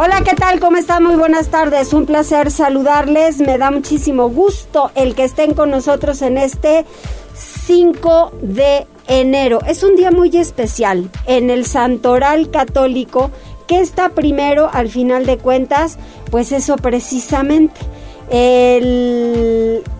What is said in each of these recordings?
Hola, ¿qué tal? ¿Cómo están? Muy buenas tardes. Un placer saludarles. Me da muchísimo gusto el que estén con nosotros en este 5 de enero. Es un día muy especial en el Santoral Católico. ¿Qué está primero al final de cuentas? Pues eso precisamente.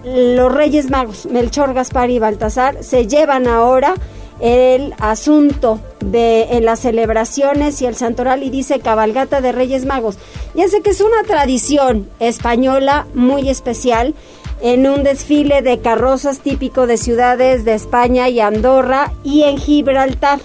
los Reyes Magos, Melchor, Gaspar y Baltasar, se llevan ahora el asunto de en las celebraciones y el santoral y dice cabalgata de Reyes Magos. Ya sé que es una tradición española muy especial en un desfile de carrozas típico de ciudades de España y Andorra y en Gibraltar.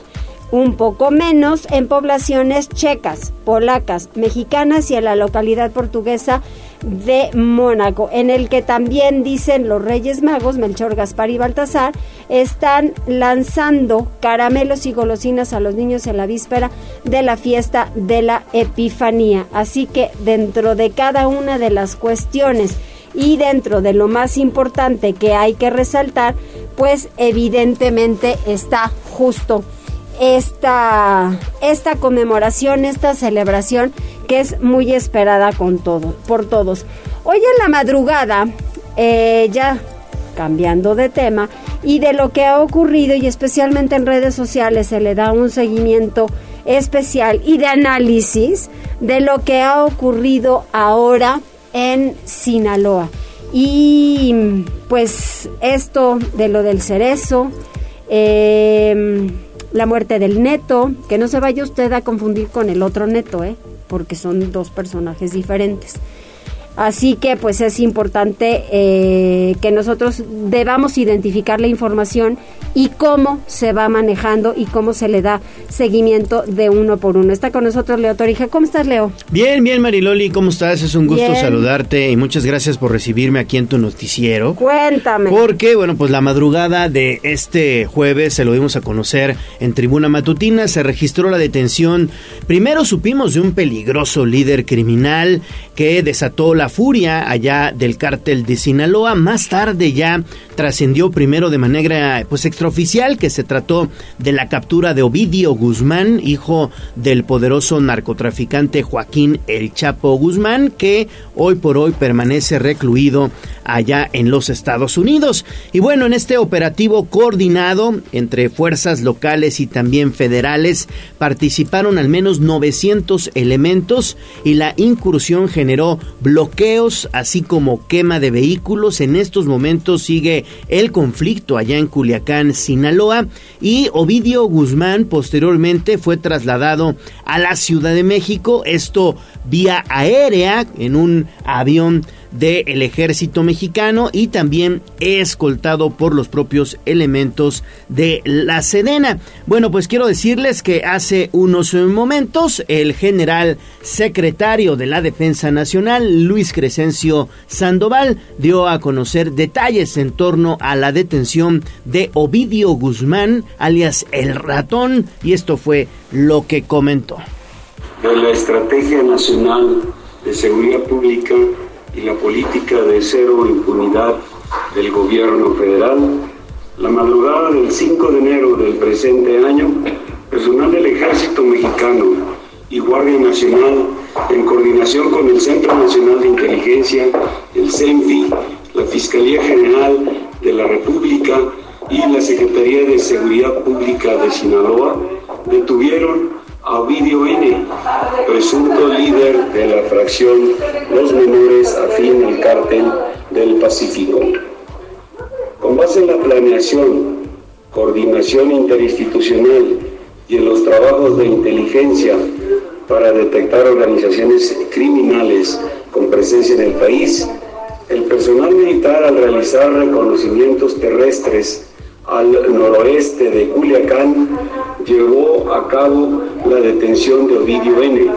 Un poco menos en poblaciones checas, polacas, mexicanas y en la localidad portuguesa de Mónaco, en el que también dicen los Reyes Magos, Melchor, Gaspar y Baltasar, están lanzando caramelos y golosinas a los niños en la víspera de la fiesta de la Epifanía. Así que dentro de cada una de las cuestiones y dentro de lo más importante que hay que resaltar, pues evidentemente está justo esta, esta conmemoración, esta celebración que es muy esperada con todo, por todos. Hoy en la madrugada, eh, ya cambiando de tema, y de lo que ha ocurrido y especialmente en redes sociales se le da un seguimiento especial y de análisis de lo que ha ocurrido ahora en Sinaloa. Y pues esto de lo del cerezo, eh, la muerte del neto, que no se vaya usted a confundir con el otro neto, ¿eh? porque son dos personajes diferentes. Así que pues es importante eh, que nosotros debamos identificar la información y cómo se va manejando y cómo se le da seguimiento de uno por uno. Está con nosotros Leo Torija. ¿Cómo estás, Leo? Bien, bien, Mariloli, ¿cómo estás? Es un gusto saludarte y muchas gracias por recibirme aquí en tu noticiero. Cuéntame. Porque, bueno, pues la madrugada de este jueves se lo dimos a conocer en Tribuna Matutina, se registró la detención. Primero supimos de un peligroso líder criminal que desató la la furia allá del cártel de Sinaloa. Más tarde ya trascendió primero de manera pues extraoficial que se trató de la captura de Ovidio Guzmán, hijo del poderoso narcotraficante Joaquín El Chapo Guzmán, que hoy por hoy permanece recluido allá en los Estados Unidos. Y bueno, en este operativo coordinado entre fuerzas locales y también federales participaron al menos 900 elementos y la incursión generó bloqueos así como quema de vehículos. En estos momentos sigue el conflicto allá en Culiacán, Sinaloa y Ovidio Guzmán posteriormente fue trasladado a la Ciudad de México, esto vía aérea en un avión del ejército mexicano y también escoltado por los propios elementos de la Sedena. Bueno, pues quiero decirles que hace unos momentos el general secretario de la Defensa Nacional, Luis Crescencio Sandoval, dio a conocer detalles en torno a la detención de Ovidio Guzmán, alias El Ratón, y esto fue lo que comentó. De la Estrategia Nacional de Seguridad Pública y la política de cero impunidad del gobierno federal, la madrugada del 5 de enero del presente año, personal del Ejército Mexicano y Guardia Nacional, en coordinación con el Centro Nacional de Inteligencia, el CENFI, la Fiscalía General de la República y la Secretaría de Seguridad Pública de Sinaloa, detuvieron a Ovidio N., presunto líder de la fracción Los Menores afín al cártel del Pacífico. Con base en la planeación, coordinación interinstitucional y en los trabajos de inteligencia para detectar organizaciones criminales con presencia en el país, el personal militar al realizar reconocimientos terrestres al noroeste de Culiacán llevó a cabo la detención de Ovidio N.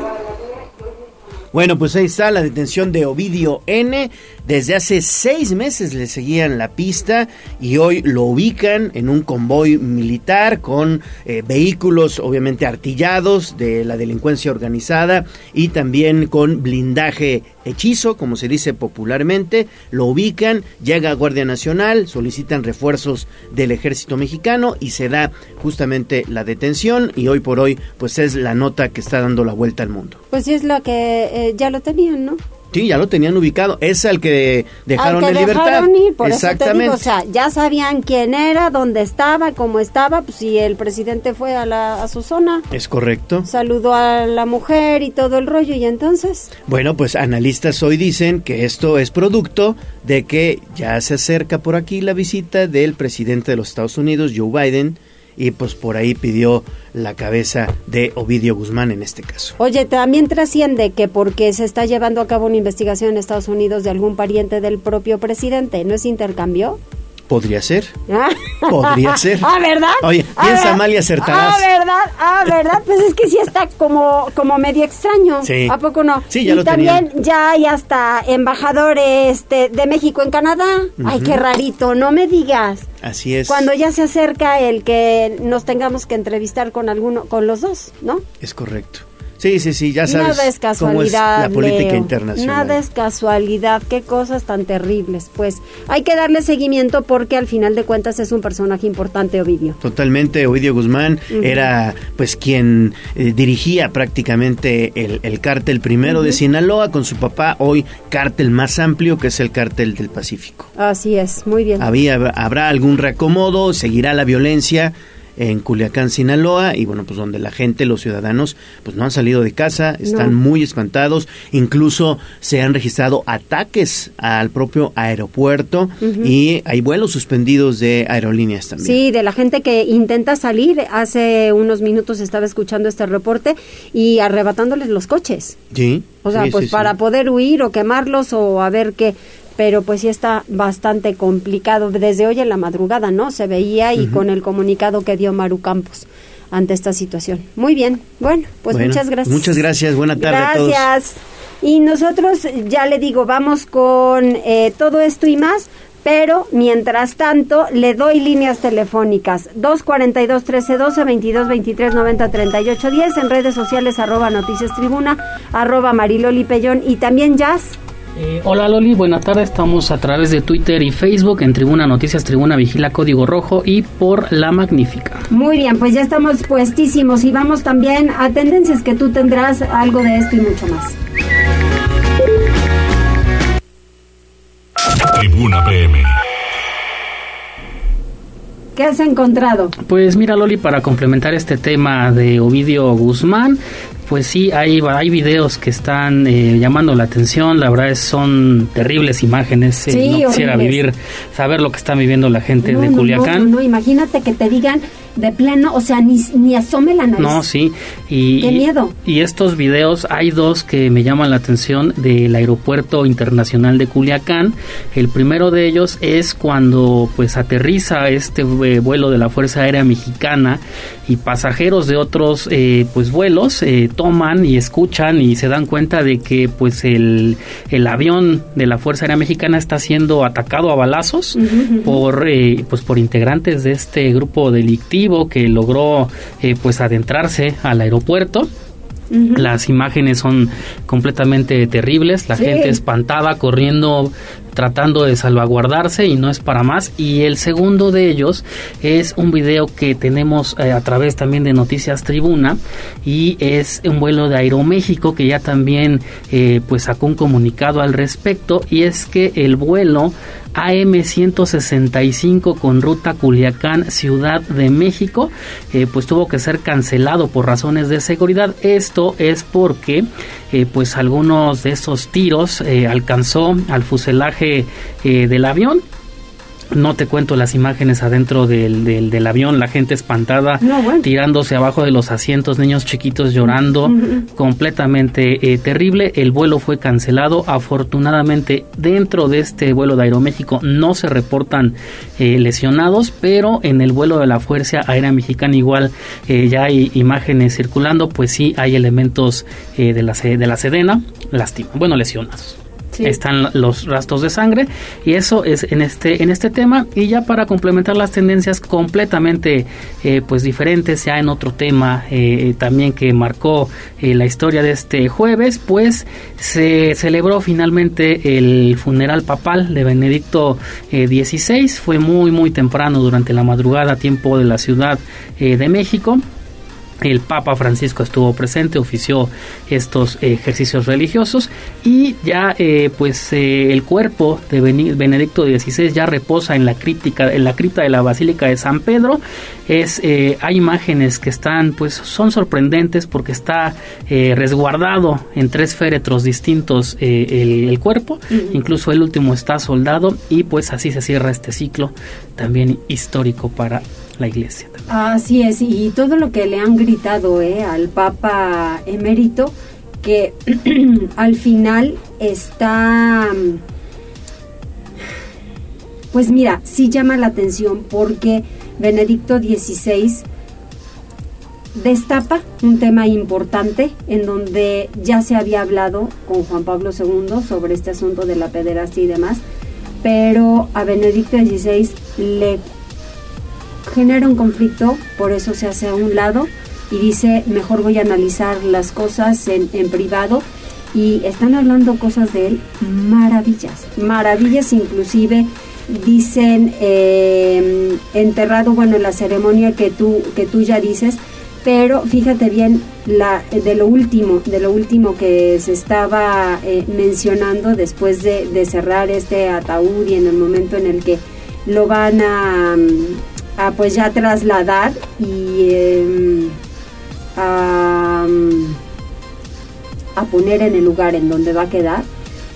Bueno, pues ahí está la detención de Ovidio N. Desde hace seis meses le seguían la pista y hoy lo ubican en un convoy militar con eh, vehículos obviamente artillados de la delincuencia organizada y también con blindaje hechizo, como se dice popularmente. Lo ubican, llega a Guardia Nacional, solicitan refuerzos del ejército mexicano y se da justamente la detención y hoy por hoy pues es la nota que está dando la vuelta al mundo. Pues sí es lo que eh, ya lo tenían, ¿no? Sí, ya lo tenían ubicado. Es al que dejaron Al que en libertad. dejaron ir, por Exactamente. eso te digo, o sea, ya sabían quién era, dónde estaba, cómo estaba, pues si el presidente fue a, la, a su zona, Es correcto. saludó a la mujer y todo el rollo, y entonces... Bueno, pues analistas hoy dicen que esto es producto de que ya se acerca por aquí la visita del presidente de los Estados Unidos, Joe Biden, y pues por ahí pidió la cabeza de Ovidio Guzmán en este caso. Oye, también trasciende que porque se está llevando a cabo una investigación en Estados Unidos de algún pariente del propio presidente, ¿no es intercambio? ¿Podría ser? Podría ser. Ah, ¿verdad? Oye, Ah, piensa mal y acertarás. Ah, ¿verdad? Ah, ¿verdad? Pues es que sí está como, como medio extraño. Sí. ¿A poco no? Sí, ya y lo también tenían. ya hay hasta embajadores este, de México en Canadá. Ay, qué rarito, no me digas. Así es. Cuando ya se acerca el que nos tengamos que entrevistar con alguno, con los dos, ¿no? Es correcto. Sí, sí, sí, ya sabes Nada es casualidad. la política Leo. internacional. Nada es casualidad. Qué cosas tan terribles. Pues hay que darle seguimiento porque al final de cuentas es un personaje importante, Ovidio. Totalmente, Ovidio Guzmán era pues quien eh, dirigía prácticamente el, el cártel primero de Sinaloa con su papá, hoy cártel más amplio que es el cártel del Pacífico. Así es, muy bien. Había, habrá algún reacomodo, seguirá la violencia en Culiacán, Sinaloa, y bueno, pues donde la gente, los ciudadanos, pues no han salido de casa, están No. muy espantados, incluso se han registrado ataques al propio aeropuerto y hay vuelos suspendidos de aerolíneas también. Sí, de la gente que intenta salir. Hace unos minutos estaba escuchando este reporte y arrebatándoles los coches. Sí. O sea, sí, pues sí, sí. para poder huir o quemarlos o a ver qué. Pero pues sí está bastante complicado. Desde hoy en la madrugada, ¿no? Se veía y con el comunicado que dio Maru Campos ante esta situación. Muy bien. Bueno, pues Bueno, muchas gracias. muchas gracias. Buena tarde a todos. Gracias. Y nosotros, ya le digo, vamos con eh, todo esto y más. Pero mientras tanto, le doy líneas telefónicas 242 1312 22 23 90 38 10 en redes sociales arroba noticias tribuna arroba mariloli pellón y también jazz Eh, hola Loli, buenas tardes. Estamos a través de Twitter y Facebook en Tribuna Noticias, Tribuna Vigila Código Rojo y por La Magnífica. Muy bien, pues ya estamos puestísimos y vamos también a tendencias que tú tendrás algo de esto y mucho más. Tribuna PM. ¿Qué has encontrado? Pues mira Loli, para complementar este tema de Ovidio Guzmán, pues sí, hay, hay videos que están eh, llamando la atención, la verdad es, son terribles imágenes, eh, Sí, no quisiera horribles. vivir, saber lo que está viviendo la gente No, de no, Culiacán. No, no, imagínate que te digan de plano, o sea, ni, ni asome la nariz. No, sí. Y, Qué miedo. Y estos videos, hay dos que me llaman la atención del aeropuerto internacional de Culiacán. El primero de ellos es cuando pues aterriza este eh, vuelo de la Fuerza Aérea Mexicana y pasajeros de otros eh, pues vuelos eh, toman y escuchan y se dan cuenta de que pues el, el avión de la Fuerza Aérea Mexicana está siendo atacado a balazos por eh, pues por integrantes de este grupo delictivo que logró eh, pues adentrarse al aeropuerto. Las imágenes son completamente terribles, la Sí. gente espantada corriendo tratando de salvaguardarse y no es para más. Y el segundo de ellos es un video que tenemos eh, a través también de Noticias Tribuna y es un vuelo de Aeroméxico que ya también eh, pues sacó un comunicado al respecto y es que el vuelo AM 165 con ruta Culiacán Ciudad de México eh, pues tuvo que ser cancelado por razones de seguridad. Esto es porque eh, pues algunos de esos tiros eh, alcanzó al fuselaje del avión no te cuento las imágenes adentro del, del, avión, la gente espantada, tirándose abajo de los asientos, niños chiquitos llorando, completamente eh, terrible. El vuelo fue cancelado. Afortunadamente, dentro de este vuelo de Aeroméxico no se reportan eh, lesionados, pero en el vuelo de la Fuerza Aérea Mexicana igual eh, ya hay imágenes circulando, pues sí hay elementos de, la, de la Sedena, lástima, bueno, lesionados están los rastros de sangre y eso es en este en este tema. Y ya para complementar las tendencias completamente eh, pues diferentes ya en otro tema eh, también que marcó eh, la historia de este jueves pues se celebró finalmente el funeral papal de Benedicto XVI fue muy muy temprano durante la madrugada tiempo de la ciudad de México el Papa Francisco estuvo presente, ofició estos ejercicios religiosos y ya eh, pues eh, el cuerpo de Benedicto XVI ya reposa en la críptica, en la cripta de la Basílica de San Pedro. Es eh, hay imágenes que están pues son sorprendentes porque está resguardado en tres féretros distintos el, cuerpo, incluso el último está soldado y pues así se cierra este ciclo también histórico para la iglesia. Así es, y todo lo que le han gritado eh, al Papa emérito, que al final está... Pues mira, sí llama la atención porque Benedicto XVI destapa un tema importante en donde ya se había hablado con Juan Pablo II sobre este asunto de la pederastia y demás, pero a Benedicto XVI le genera un conflicto, por eso se hace a un lado y dice, mejor voy a analizar las cosas en, privado. Y están hablando cosas de él maravillas, maravillas inclusive dicen eh, enterrado, bueno, la ceremonia que tú, que tú ya dices, pero fíjate bien la, de lo último, de lo último que se estaba eh, mencionando después de, de, cerrar este ataúd y en el momento en el que lo van a, a pues ya trasladar y em, a, poner en el lugar en donde va a quedar.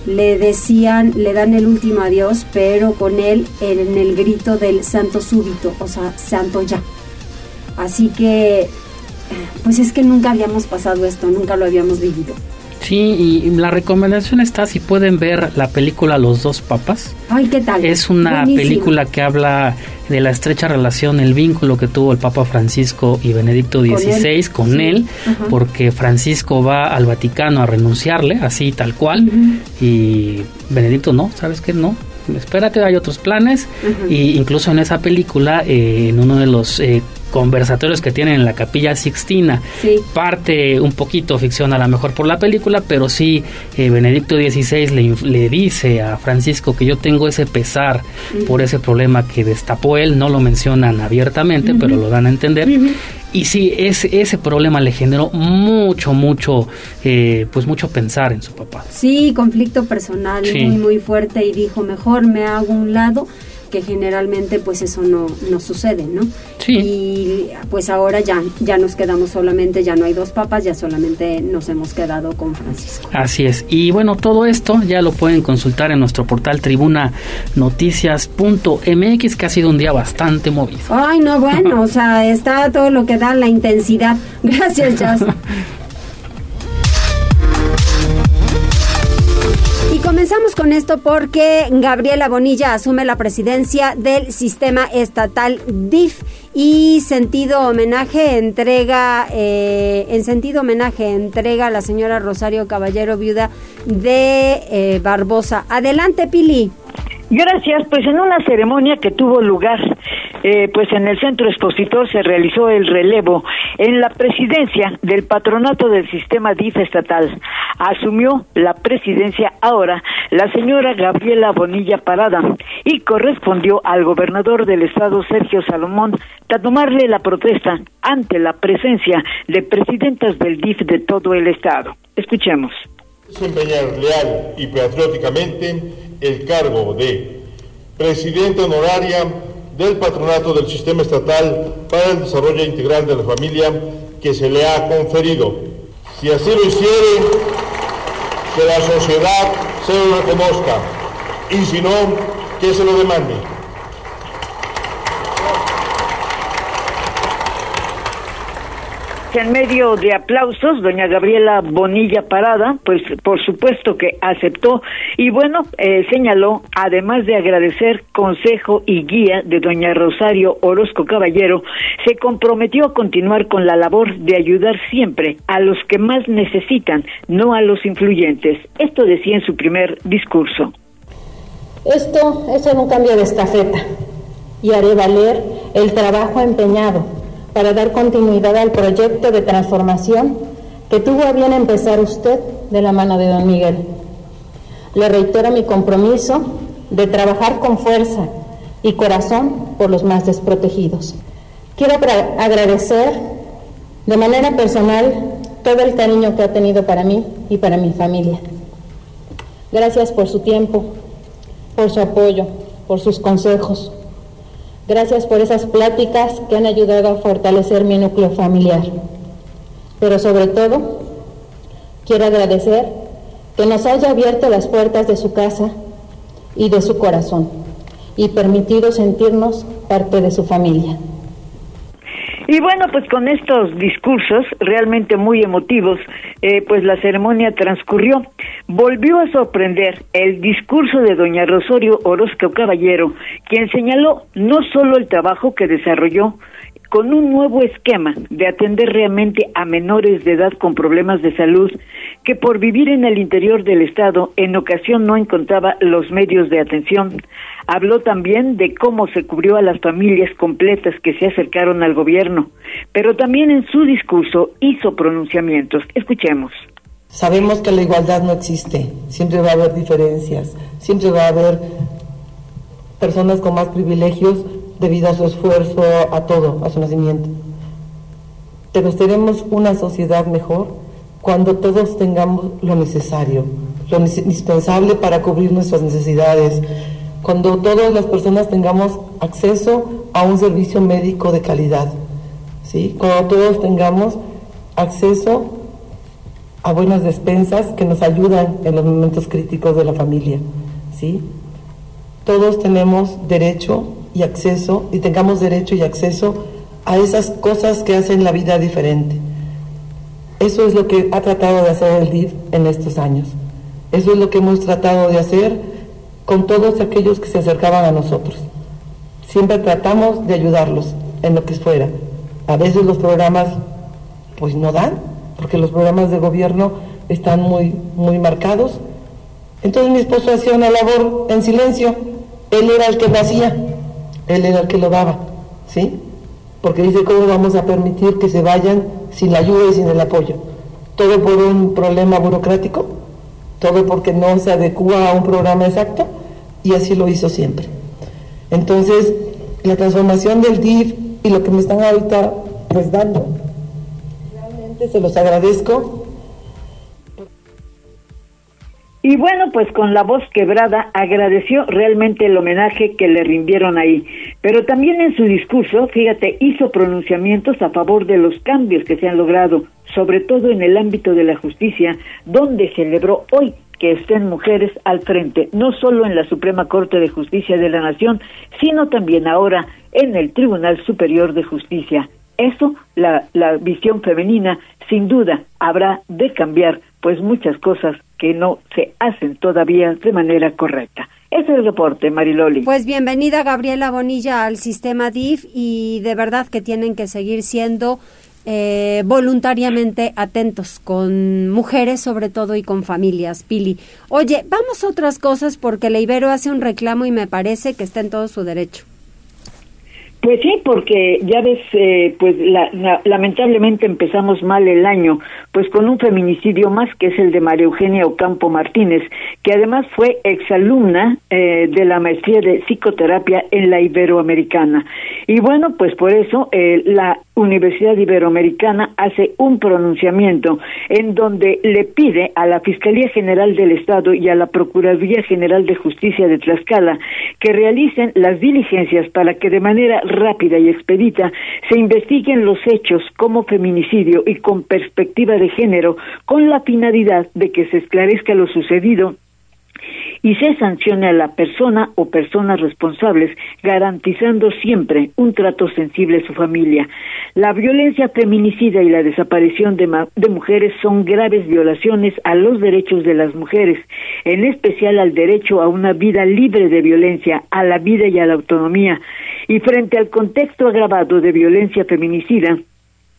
Le decían, le dan el último adiós, pero con él en el grito del santo súbito, o sea, santo ya. Así que, pues es que nunca habíamos pasado esto, nunca lo habíamos vivido. Sí, y la recomendación está si pueden ver la película Los dos papas. Ay, ¿qué tal? Es una película que habla de la estrecha relación, el vínculo que tuvo el Papa Francisco y Benedicto XVI con él, porque Francisco va al Vaticano a renunciarle, así tal cual, y Benedicto no, ¿sabes qué? No, espérate, hay otros planes. Y incluso en esa película, eh, en uno de los eh, conversatorios que tienen en la capilla Sixtina. Parte un poquito ficción a lo mejor por la película, pero sí eh, Benedicto XVI le, le, dice a Francisco que yo tengo ese pesar por ese problema que destapó él, no lo mencionan abiertamente, pero lo dan a entender. Y sí, ese, ese problema le generó mucho, mucho, eh, pues mucho pensar en su papá. Sí, conflicto personal muy, muy fuerte y dijo, mejor me hago un lado que generalmente pues eso no, no sucede, ¿no? Sí. Y pues ahora ya, ya nos quedamos solamente, ya no hay dos papas, ya solamente nos hemos quedado con Francisco. Así es. Y bueno, todo esto ya lo pueden consultar en nuestro portal tribuna noticias.mx, que ha sido un día bastante movido. Ay, no, bueno, o sea, está todo lo que da la intensidad. Gracias, Jazz. comenzamos con esto porque Gabriela Bonilla asume la presidencia del sistema estatal DIF y sentido homenaje entrega, eh, en sentido homenaje entrega a la señora Rosario Caballero, viuda de eh, Barbosa. Adelante, Pili. Gracias, pues en una ceremonia que tuvo lugar eh, pues en el centro expositor se realizó el relevo en la presidencia del patronato del sistema DIF estatal. Asumió la presidencia ahora la señora Gabriela Bonilla Parada y correspondió al gobernador del estado Sergio Salomón tomarle la protesta ante la presencia de presidentas del DIF de todo el estado. Escuchemos. Desempeñar leal y patrióticamente el cargo de presidente honoraria del patronato del sistema estatal para el desarrollo integral de la familia que se le ha conferido. Si así lo hiciere, que la sociedad se lo reconozca y si no, que se lo demande. En medio de aplausos, doña Gabriela Bonilla Parada, pues por supuesto que aceptó y bueno, eh, señaló, además de agradecer consejo y guía de doña Rosario Orozco Caballero, se comprometió a continuar con la labor de ayudar siempre a los que más necesitan, no a los influyentes. Esto decía en su primer discurso. Esto es un cambio de estafeta y haré valer el trabajo empeñado para dar continuidad al proyecto de transformación que tuvo a bien empezar usted de la mano de don Miguel. Le reitero mi compromiso de trabajar con fuerza y corazón por los más desprotegidos. Quiero agradecer de manera personal todo el cariño que ha tenido para mí y para mi familia. Gracias por su tiempo, por su apoyo, por sus consejos, Gracias por esas pláticas que han ayudado a fortalecer mi núcleo familiar. Pero sobre todo, quiero agradecer que nos haya abierto las puertas de su casa y de su corazón y permitido sentirnos parte de su familia. Y bueno, pues con estos discursos realmente muy emotivos, eh, pues la ceremonia transcurrió. Volvió a sorprender el discurso de doña Rosario Orozco Caballero, quien señaló no solo el trabajo que desarrolló con un nuevo esquema de atender realmente a menores de edad con problemas de salud que por vivir en el interior del Estado en ocasión no encontraba los medios de atención. Habló también de cómo se cubrió a las familias completas que se acercaron al gobierno, pero también en su discurso hizo pronunciamientos. Escuchemos. Sabemos que la igualdad no existe, siempre va a haber diferencias, siempre va a haber personas con más privilegios debido a su esfuerzo, a todo, a su nacimiento. Pero seremos una sociedad mejor cuando todos tengamos lo necesario, lo indispensable para cubrir nuestras necesidades, cuando todas las personas tengamos acceso a un servicio médico de calidad, ¿sí? cuando todos tengamos acceso a buenas despensas que nos ayudan en los momentos críticos de la familia. ¿sí? Todos tenemos derecho y acceso, y tengamos derecho y acceso a esas cosas que hacen la vida diferente. Eso es lo que ha tratado de hacer el DIF en estos años. Eso es lo que hemos tratado de hacer con todos aquellos que se acercaban a nosotros. Siempre tratamos de ayudarlos en lo que fuera. A veces los programas pues no dan, porque los programas de gobierno están muy, muy marcados. Entonces mi esposo hacía una labor en silencio, él era el que lo hacía él era el que lo daba, ¿sí? Porque dice, ¿cómo vamos a permitir que se vayan sin la ayuda y sin el apoyo? Todo por un problema burocrático, todo porque no se adecua a un programa exacto, y así lo hizo siempre. Entonces, la transformación del DIF y lo que me están ahorita pues dando, realmente se los agradezco y bueno, pues con la voz quebrada agradeció realmente el homenaje que le rindieron ahí. Pero también en su discurso, fíjate, hizo pronunciamientos a favor de los cambios que se han logrado, sobre todo en el ámbito de la justicia, donde celebró hoy que estén mujeres al frente, no solo en la Suprema Corte de Justicia de la Nación, sino también ahora en el Tribunal Superior de Justicia. Eso, la, la visión femenina, sin duda, habrá de cambiar, pues muchas cosas que no se hacen todavía de manera correcta. Ese es el reporte, Mariloli. Pues bienvenida Gabriela Bonilla al sistema DIF y de verdad que tienen que seguir siendo eh, voluntariamente atentos con mujeres sobre todo y con familias, Pili. Oye, vamos a otras cosas porque la Ibero hace un reclamo y me parece que está en todo su derecho. Pues sí, porque ya ves, eh, pues lamentablemente empezamos mal el año, pues con un feminicidio más que es el de María Eugenia Ocampo Martínez, que además fue exalumna eh, de la maestría de psicoterapia en la Iberoamericana. Y bueno, pues por eso eh, la Universidad Iberoamericana hace un pronunciamiento en donde le pide a la Fiscalía General del Estado y a la Procuraduría General de Justicia de Tlaxcala que realicen las diligencias para que de manera rápida y expedita se investiguen los hechos como feminicidio y con perspectiva de género con la finalidad de que se esclarezca lo sucedido y se sancione a la persona o personas responsables, garantizando siempre un trato sensible a su familia. La violencia feminicida y la desaparición de, de mujeres son graves violaciones a los derechos de las mujeres, en especial al derecho a una vida libre de violencia, a la vida y a la autonomía. Y frente al contexto agravado de violencia feminicida,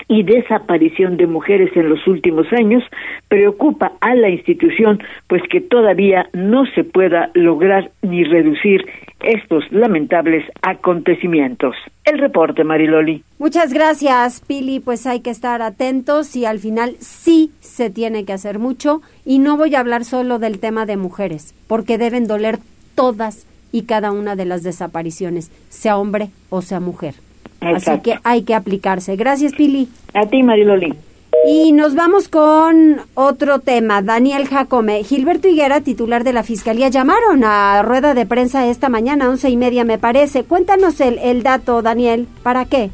y desaparición de mujeres en los últimos años preocupa a la institución pues que todavía no se pueda lograr ni reducir estos lamentables acontecimientos. El reporte, Mariloli. Muchas gracias, Pili. Pues hay que estar atentos y al final sí se tiene que hacer mucho. Y no voy a hablar solo del tema de mujeres, porque deben doler todas y cada una de las desapariciones, sea hombre o sea mujer. Así que hay que aplicarse. Gracias, Pili. A ti, Mariloli. Y nos vamos con otro tema. Daniel Jacome. Gilberto Higuera, titular de la Fiscalía, llamaron a rueda de prensa esta mañana, once y media me parece. Cuéntanos el, el dato, Daniel. ¿Para qué?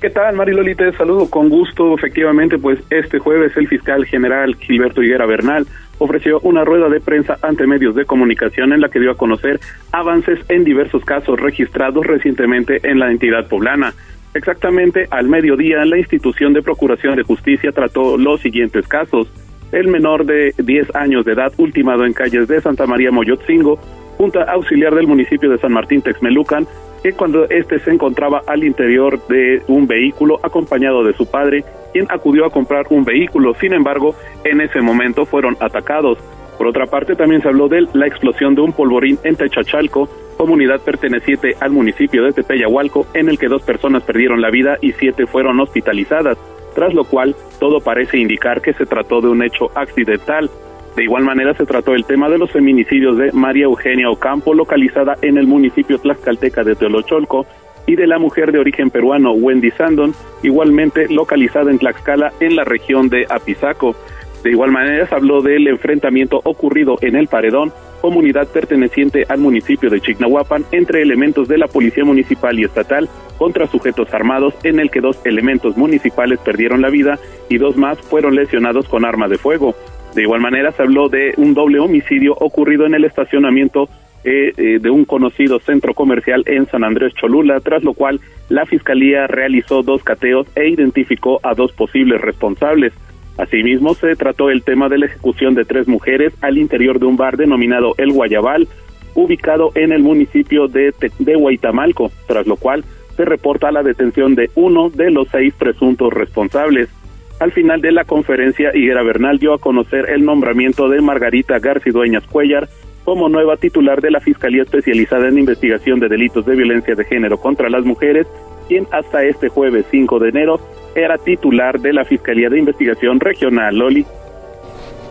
¿Qué tal, Mariloli? Te saludo con gusto. Efectivamente, pues este jueves el fiscal general Gilberto Higuera Bernal ofreció una rueda de prensa ante medios de comunicación en la que dio a conocer avances en diversos casos registrados recientemente en la entidad poblana. Exactamente al mediodía, la institución de Procuración de Justicia trató los siguientes casos. El menor de 10 años de edad, ultimado en calles de Santa María Moyotzingo, Junta Auxiliar del municipio de San Martín Texmelucan, que cuando éste se encontraba al interior de un vehículo acompañado de su padre, quien acudió a comprar un vehículo. Sin embargo, en ese momento fueron atacados. Por otra parte, también se habló de la explosión de un polvorín en Techachalco, comunidad perteneciente al municipio de Tepeyahualco, en el que dos personas perdieron la vida y siete fueron hospitalizadas, tras lo cual todo parece indicar que se trató de un hecho accidental. De igual manera se trató el tema de los feminicidios de María Eugenia Ocampo, localizada en el municipio tlaxcalteca de Teolocholco, y de la mujer de origen peruano Wendy Sandon, igualmente localizada en Tlaxcala, en la región de Apizaco. De igual manera se habló del enfrentamiento ocurrido en El Paredón, comunidad perteneciente al municipio de Chignahuapan, entre elementos de la Policía Municipal y Estatal contra sujetos armados, en el que dos elementos municipales perdieron la vida y dos más fueron lesionados con arma de fuego. De igual manera se habló de un doble homicidio ocurrido en el estacionamiento eh, eh, de un conocido centro comercial en San Andrés Cholula, tras lo cual la Fiscalía realizó dos cateos e identificó a dos posibles responsables. Asimismo, se trató el tema de la ejecución de tres mujeres al interior de un bar denominado El Guayabal, ubicado en el municipio de, de Huaytamalco, tras lo cual se reporta la detención de uno de los seis presuntos responsables. Al final de la conferencia, Higuera Bernal dio a conocer el nombramiento de Margarita Garcidueñas Cuellar como nueva titular de la Fiscalía Especializada en Investigación de Delitos de Violencia de Género contra las Mujeres, quien hasta este jueves 5 de enero era titular de la Fiscalía de Investigación Regional. Loli.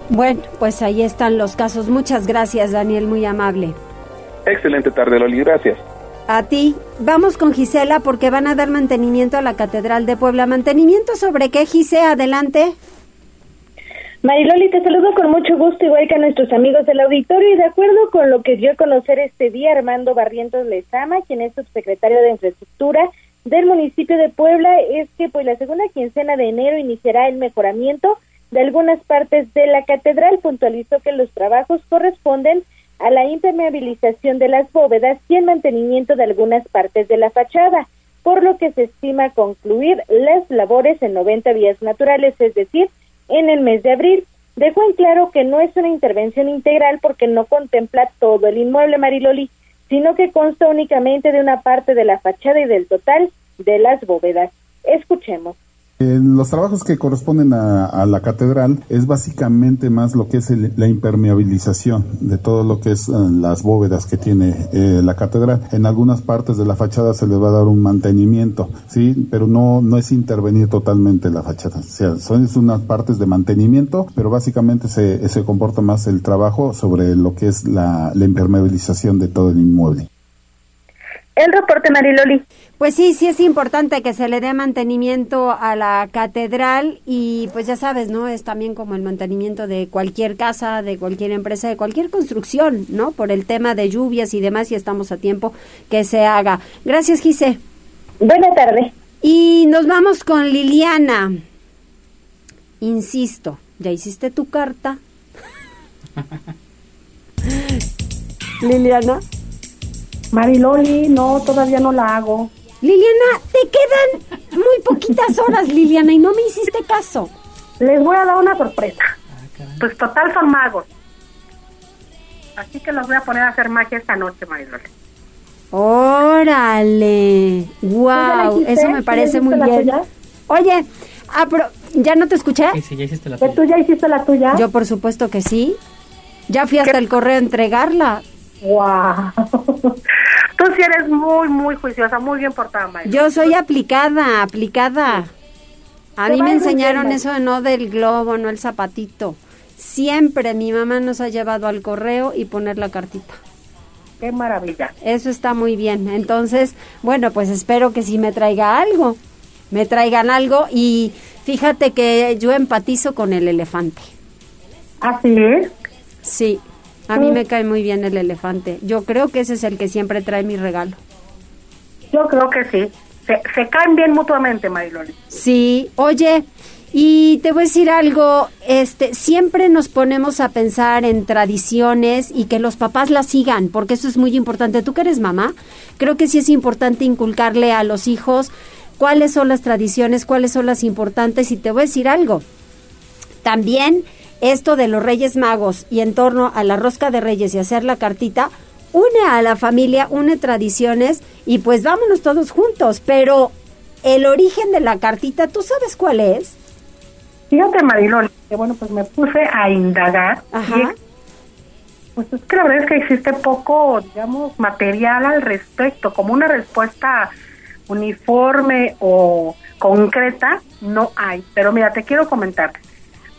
Bueno, pues ahí están los casos. Muchas gracias, Daniel, muy amable. Excelente tarde, Loli, gracias. A ti. Vamos con Gisela porque van a dar mantenimiento a la Catedral de Puebla. ¿Mantenimiento sobre qué, Gisela? Adelante. Mariloli, te saludo con mucho gusto, igual que a nuestros amigos del auditorio, y de acuerdo con lo que dio a conocer este día Armando Barrientos Lezama, quien es subsecretario de Infraestructura del municipio de Puebla, es que pues la segunda quincena de enero iniciará el mejoramiento de algunas partes de la catedral. Puntualizó que los trabajos corresponden la impermeabilización de las bóvedas y el mantenimiento de algunas partes de la fachada, por lo que se estima concluir las labores en 90 días naturales, es decir, en el mes de abril. Dejó en claro que no es una intervención integral porque no contempla todo el inmueble Mariloli, sino que consta únicamente de una parte de la fachada y del total de las bóvedas. Escuchemos los trabajos que corresponden a, la catedral es básicamente más lo que es la impermeabilización de todo lo que es eh, las bóvedas que tiene eh, la catedral. En algunas partes de la fachada se le va a dar un mantenimiento, sí, pero no no es intervenir totalmente la fachada. O sea, son unas partes de mantenimiento, pero básicamente se, se comporta más el trabajo sobre lo que es la, la impermeabilización de todo el inmueble. El reporte Mariloli. Pues sí, sí es importante que se le dé mantenimiento a la catedral y pues ya sabes, ¿no? Es también como el mantenimiento de cualquier casa, de cualquier empresa, de cualquier construcción, ¿no? Por el tema de lluvias y demás y estamos a tiempo que se haga. Gracias, Gise. Buenas tardes. Y nos vamos con Liliana. Insisto, ¿ya hiciste tu carta? Liliana. Mariloli, no, todavía no la hago. Liliana, te quedan muy poquitas horas, Liliana, y no me hiciste caso. Les voy a dar una sorpresa. Pues total son magos. Así que los voy a poner a hacer magia esta noche, Mariloli. Órale, wow, eso me parece muy bien. Oye, ah, pero, ¿ya no te escuché? Sí, ya hiciste la tuya. ¿Tú ya hiciste la tuya? Yo por supuesto que sí. Ya fui hasta el correo a entregarla. Wow. Tú sí eres muy, muy juiciosa, muy bien portada, María. Yo soy aplicada, aplicada. A mí me enseñaron eso de no del globo, no el zapatito. Siempre mi mamá nos ha llevado al correo y poner la cartita. Qué maravilla. Eso está muy bien. Entonces, bueno, pues espero que sí me traiga algo. Me traigan algo y fíjate que yo empatizo con el elefante. ¿Así es? Sí, a mí me cae muy bien el elefante. Yo creo que ese es el que siempre trae mi regalo. Yo creo que sí. Se, se caen bien mutuamente, Mariloli. Sí, oye, y te voy a decir algo, este, siempre nos ponemos a pensar en tradiciones y que los papás las sigan, porque eso es muy importante. Tú que eres mamá, creo que sí es importante inculcarle a los hijos cuáles son las tradiciones, cuáles son las importantes y te voy a decir algo. También esto de los Reyes Magos y en torno a la rosca de Reyes y hacer la cartita, une a la familia, une tradiciones y pues vámonos todos juntos, pero el origen de la cartita, ¿tú sabes cuál es? Fíjate, Marilol, que bueno, pues me puse a indagar. Ajá. pues es que la verdad es que existe poco, digamos, material al respecto, como una respuesta uniforme o concreta, no hay. Pero mira, te quiero comentar.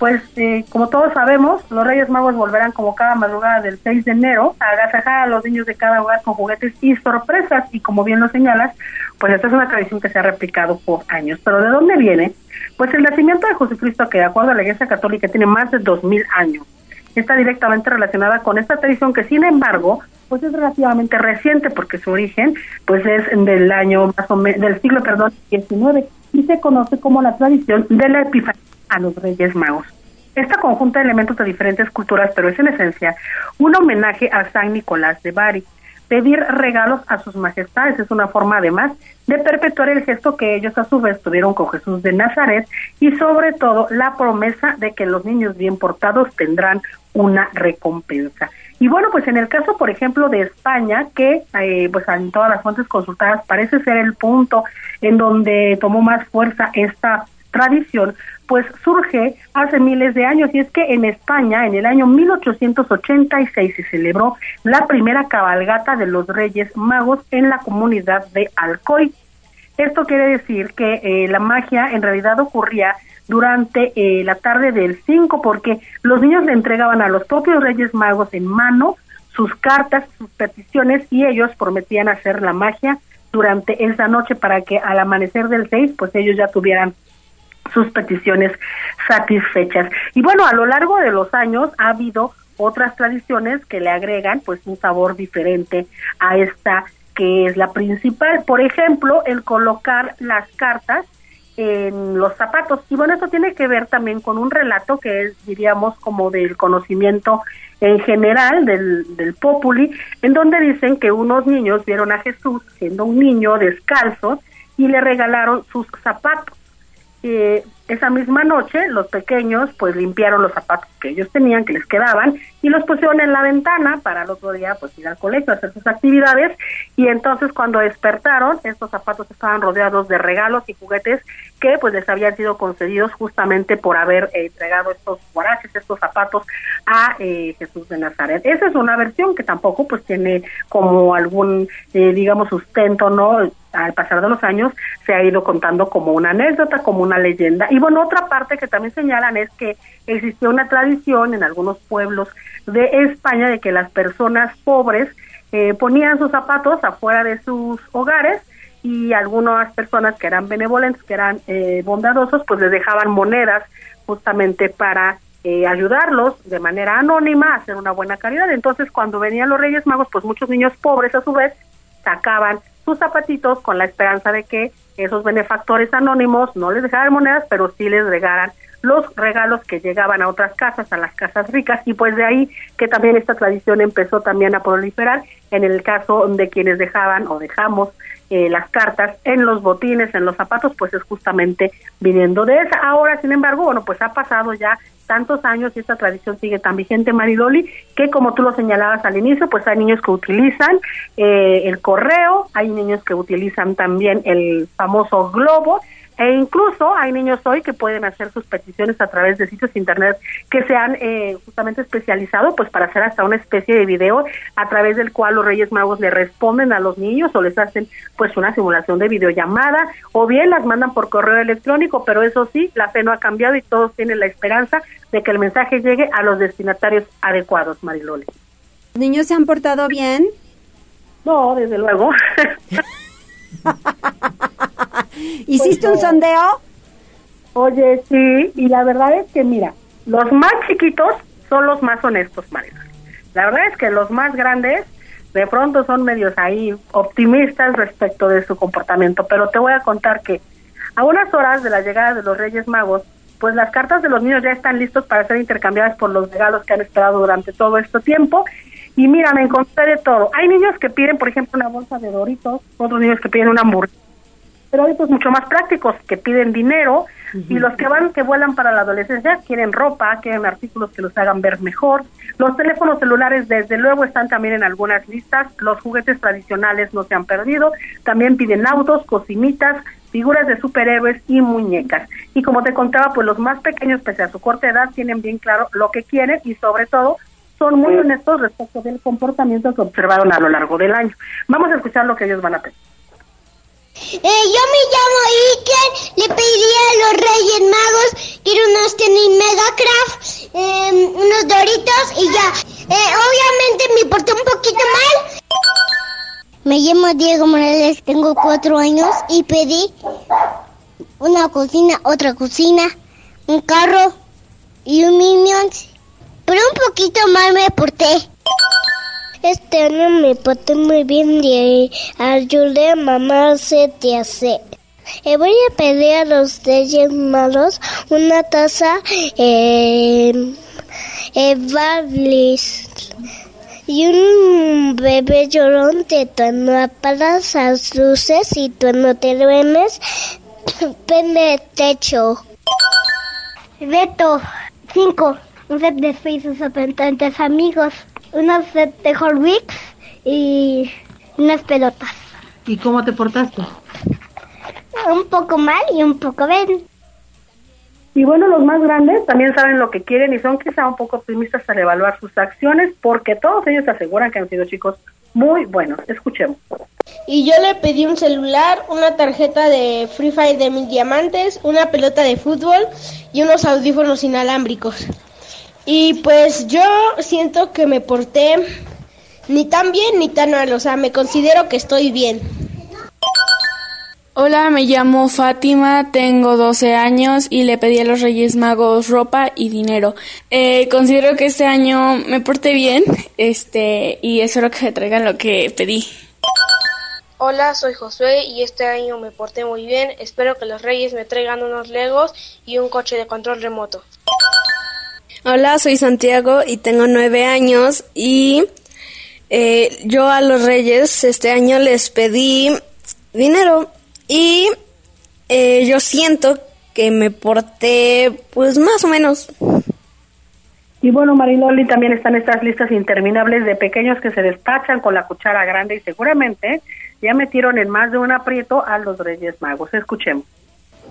Pues, eh, como todos sabemos, los Reyes Magos volverán como cada madrugada del 6 de enero a agasajar a los niños de cada hogar con juguetes y sorpresas. Y como bien lo señalas, pues esta es una tradición que se ha replicado por años. Pero ¿de dónde viene? Pues el nacimiento de Jesucristo, que de acuerdo a la Iglesia Católica tiene más de dos mil años, está directamente relacionada con esta tradición que, sin embargo, pues es relativamente reciente porque su origen, pues es del año más o menos del siglo, perdón, 19 y se conoce como la tradición de la Epifanía a los Reyes Magos. Esta conjunta de elementos de diferentes culturas, pero es en esencia un homenaje a San Nicolás de Bari, pedir regalos a sus majestades. Es una forma además de perpetuar el gesto que ellos a su vez tuvieron con Jesús de Nazaret y sobre todo la promesa de que los niños bien portados tendrán una recompensa. Y bueno, pues en el caso, por ejemplo, de España, que eh, pues en todas las fuentes consultadas parece ser el punto en donde tomó más fuerza esta tradición, pues surge hace miles de años y es que en España en el año 1886 se celebró la primera cabalgata de los Reyes Magos en la comunidad de Alcoy. Esto quiere decir que eh, la magia en realidad ocurría durante eh, la tarde del 5 porque los niños le entregaban a los propios Reyes Magos en mano sus cartas, sus peticiones y ellos prometían hacer la magia durante esa noche para que al amanecer del 6 pues ellos ya tuvieran sus peticiones satisfechas. Y bueno, a lo largo de los años ha habido otras tradiciones que le agregan pues un sabor diferente a esta que es la principal. Por ejemplo, el colocar las cartas en los zapatos. Y bueno, esto tiene que ver también con un relato que es, diríamos, como del conocimiento en general del, del populi, en donde dicen que unos niños vieron a Jesús siendo un niño descalzo y le regalaron sus zapatos. Eh, esa misma noche los pequeños pues limpiaron los zapatos que ellos tenían, que les quedaban, y los pusieron en la ventana para el otro día pues ir al colegio a hacer sus actividades, y entonces cuando despertaron, estos zapatos estaban rodeados de regalos y juguetes que pues les habían sido concedidos justamente por haber eh, entregado estos guaraches, estos zapatos a eh, Jesús de Nazaret. Esa es una versión que tampoco pues tiene como algún, digamos, sustento, ¿no? al pasar de los años se ha ido contando como una anécdota, como una leyenda. Y bueno, otra parte que también señalan es que existió una tradición en algunos pueblos de España de que las personas pobres eh, ponían sus zapatos afuera de sus hogares y algunas personas que eran benevolentes, que eran eh, bondadosos, pues les dejaban monedas justamente para eh, ayudarlos de manera anónima a hacer una buena caridad. Entonces, cuando venían los Reyes Magos, pues muchos niños pobres a su vez sacaban sus zapatitos con la esperanza de que esos benefactores anónimos no les dejaran monedas, pero sí les regaran los regalos que llegaban a otras casas, a las casas ricas, y pues de ahí que también esta tradición empezó también a proliferar en el caso de quienes dejaban o dejamos eh, las cartas en los botines, en los zapatos, pues es justamente viniendo de esa. Ahora, sin embargo, bueno, pues ha pasado ya tantos años y esta tradición sigue tan vigente, Maridoli, que como tú lo señalabas al inicio, pues hay niños que utilizan eh, el correo, hay niños que utilizan también el famoso globo, e incluso hay niños hoy que pueden hacer sus peticiones a través de sitios internet que se han eh, justamente especializado pues para hacer hasta una especie de video a través del cual los Reyes Magos le responden a los niños o les hacen pues una simulación de videollamada o bien las mandan por correo electrónico, pero eso sí, la fe no ha cambiado y todos tienen la esperanza de que el mensaje llegue a los destinatarios adecuados, Marilole. ¿Los niños se han portado bien? No, desde luego. ¿Hiciste un sondeo? Oye, sí, y la verdad es que mira, los más chiquitos son los más honestos, María. La verdad es que los más grandes de pronto son medios ahí optimistas respecto de su comportamiento, pero te voy a contar que a unas horas de la llegada de los Reyes Magos, pues las cartas de los niños ya están listos para ser intercambiadas por los regalos que han esperado durante todo este tiempo. Y mira, me encontré de todo. Hay niños que piden, por ejemplo, una bolsa de doritos, otros niños que piden una hamburguesa pero hay pues mucho más prácticos que piden dinero y los que van que vuelan para la adolescencia quieren ropa, quieren artículos que los hagan ver mejor. Los teléfonos celulares desde luego están también en algunas listas, los juguetes tradicionales no se han perdido, también piden autos, cocinitas, figuras de superhéroes y muñecas. Y como te contaba, pues los más pequeños, pese a su corta edad, tienen bien claro lo que quieren y sobre todo son muy honestos respecto del comportamiento que observaron a lo largo del año. Vamos a escuchar lo que ellos van a pedir. Eh, yo me llamo Iker, le pediría a los Reyes Magos, quiero unos tenis Megacraft, eh, unos Doritos y ya. Eh, obviamente me porté un poquito mal. Me llamo Diego Morales, tengo cuatro años y pedí una cocina, otra cocina, un carro y un Minions. Pero un poquito mal me porté. Este año me porté muy bien y ayudé a mamá hacer te hacer. Le voy a pedir a los reyes malos una taza eh, eh, y un bebé llorón te tono para las luces y no te duermes, pende el techo. Beto, cinco, un set de faces a amigos unas set de Horwicks y unas pelotas. ¿Y cómo te portaste? Un poco mal y un poco bien. Y bueno, los más grandes también saben lo que quieren y son quizá un poco optimistas al evaluar sus acciones porque todos ellos aseguran que han sido chicos muy buenos. Escuchemos. Y yo le pedí un celular, una tarjeta de Free Fire de mil diamantes, una pelota de fútbol y unos audífonos inalámbricos. Y pues yo siento que me porté ni tan bien ni tan mal, o sea, me considero que estoy bien. Hola, me llamo Fátima, tengo 12 años y le pedí a los Reyes Magos ropa y dinero. Eh, considero que este año me porté bien este, y espero que me traigan lo que pedí. Hola, soy Josué y este año me porté muy bien. Espero que los Reyes me traigan unos Legos y un coche de control remoto. Hola, soy Santiago y tengo nueve años y eh, yo a los Reyes este año les pedí dinero y eh, yo siento que me porté pues más o menos. Y bueno, Mariloli, también están estas listas interminables de pequeños que se despachan con la cuchara grande y seguramente ya metieron en más de un aprieto a los Reyes Magos. Escuchemos.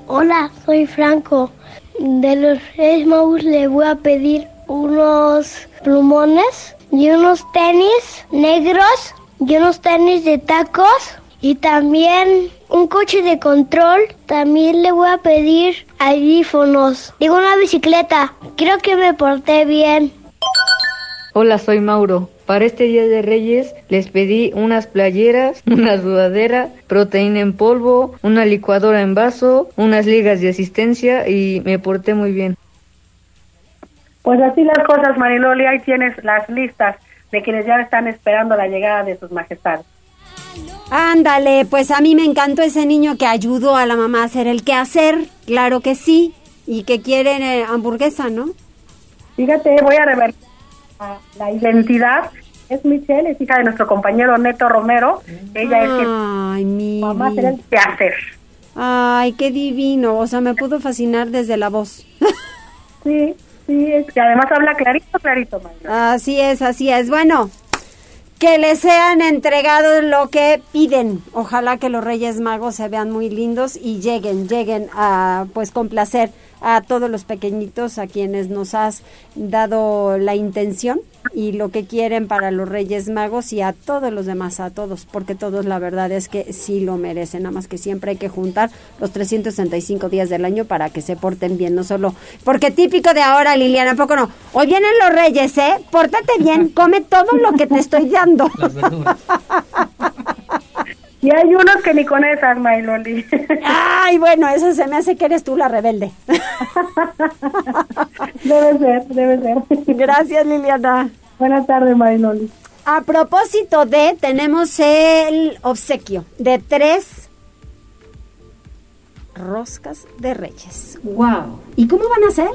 Hola, soy Franco. De los Reyes Magos le voy a pedir unos plumones y unos tenis negros y unos tenis de tacos y también un coche de control. También le voy a pedir audífonos y una bicicleta. Creo que me porté bien. Hola, soy Mauro. Para este Día de Reyes les pedí unas playeras, una sudadera, proteína en polvo, una licuadora en vaso, unas ligas de asistencia y me porté muy bien. Pues así las cosas, Mariloli, ahí tienes las listas de quienes ya están esperando la llegada de sus majestades. Ándale, pues a mí me encantó ese niño que ayudó a la mamá a hacer el quehacer, claro que sí, y que quieren eh, hamburguesa, ¿no? Fíjate, voy a revelar la identidad. Es Michelle, es hija de nuestro compañero Neto Romero. Ella es Ay, mi mamá será el hacer. Ay, qué divino. O sea, me pudo fascinar desde la voz. Sí, sí, es que además habla clarito, clarito, Mayra. Así es, así es. Bueno, que les sean entregado lo que piden. Ojalá que los Reyes Magos se vean muy lindos y lleguen, lleguen a pues complacer a todos los pequeñitos a quienes nos has dado la intención y lo que quieren para los Reyes Magos y a todos los demás, a todos, porque todos la verdad es que sí lo merecen, nada más que siempre hay que juntar los 365 días del año para que se porten bien, no solo, porque típico de ahora, Liliana, ¿a poco no? Hoy vienen los Reyes, ¿eh? Pórtate bien, come todo lo que te estoy dando. Y hay unos que ni con esas, Mayloli. Ay, bueno, eso se me hace que eres tú la rebelde. debe ser, debe ser. Gracias, Liliana. Buenas tardes, Mayloli. A propósito de, tenemos el obsequio de tres roscas de reyes. ¡Wow! ¿Y cómo van a ser?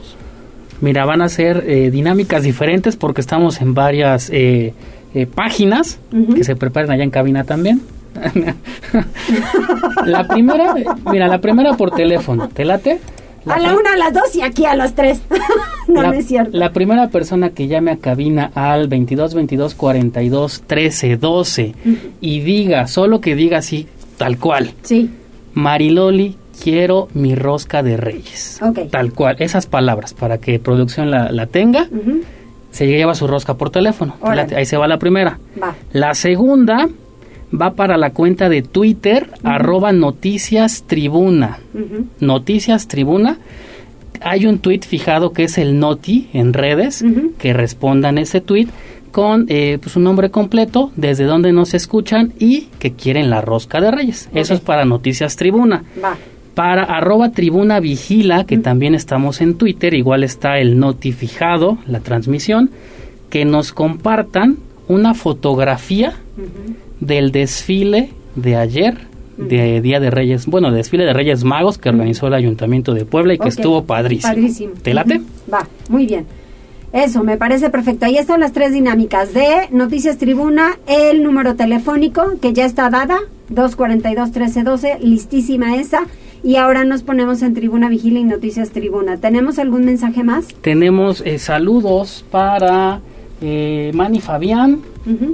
Mira, van a ser eh, dinámicas diferentes porque estamos en varias eh, eh, páginas que se preparan allá en cabina también. la primera, mira, la primera por teléfono, ¿te late? a la una, a las dos y aquí a las tres. no, la, no es cierto. La primera persona que llame a cabina al 22 22 42 13 12 y diga, solo que diga así, tal cual. Sí. Mariloli, quiero mi rosca de reyes. Ok. Tal cual, esas palabras para que producción la, la tenga. Se lleva su rosca por teléfono. La- ahí se va la primera. Va. La segunda va para la cuenta de Twitter, arroba noticias tribuna. Noticias Tribuna. Hay un tweet fijado que es el Noti en redes, que respondan ese tweet con eh, pues, un nombre completo, desde donde nos escuchan y que quieren la rosca de Reyes. Eso es para Noticias Tribuna. Va. Para arroba tribuna vigila, que también estamos en Twitter, igual está el Noti fijado, la transmisión, que nos compartan una fotografía del desfile de ayer, de Día de Reyes, bueno, desfile de Reyes Magos que organizó el Ayuntamiento de Puebla y que estuvo padrísimo. Padrísimo. ¿Te late? Va, muy bien. Eso, me parece perfecto. Ahí están las tres dinámicas de Noticias Tribuna, el número telefónico que ya está dada, 242-1312, listísima esa. Y ahora nos ponemos en Tribuna Vigila y Noticias Tribuna. ¿Tenemos algún mensaje más? Tenemos eh, saludos para eh, Manny Fabián,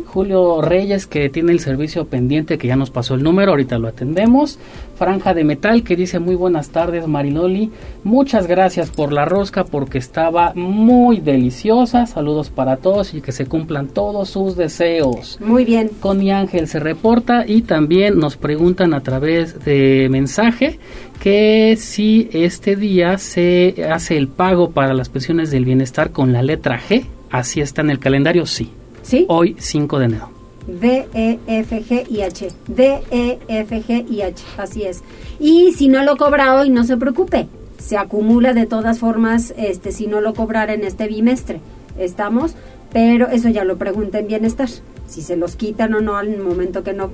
Julio Reyes que tiene el servicio pendiente que ya nos pasó el número, ahorita lo atendemos. Franja de Metal que dice muy buenas tardes Mariloli, muchas gracias por la rosca porque estaba muy deliciosa, saludos para todos y que se cumplan todos sus deseos. Muy bien. Connie Ángel se reporta y también nos preguntan a través de mensaje que si este día se hace el pago para las pensiones del bienestar con la letra G, así está en el calendario, sí. Sí. Hoy 5 de enero. D, E, F, G y H. D, E, F, G y H. Así es. Y si no lo cobra hoy, no se preocupe. Se acumula de todas formas este, si no lo cobrara en este bimestre. ¿Estamos? Pero eso ya lo pregunta en bienestar. Si se los quitan o no al momento que no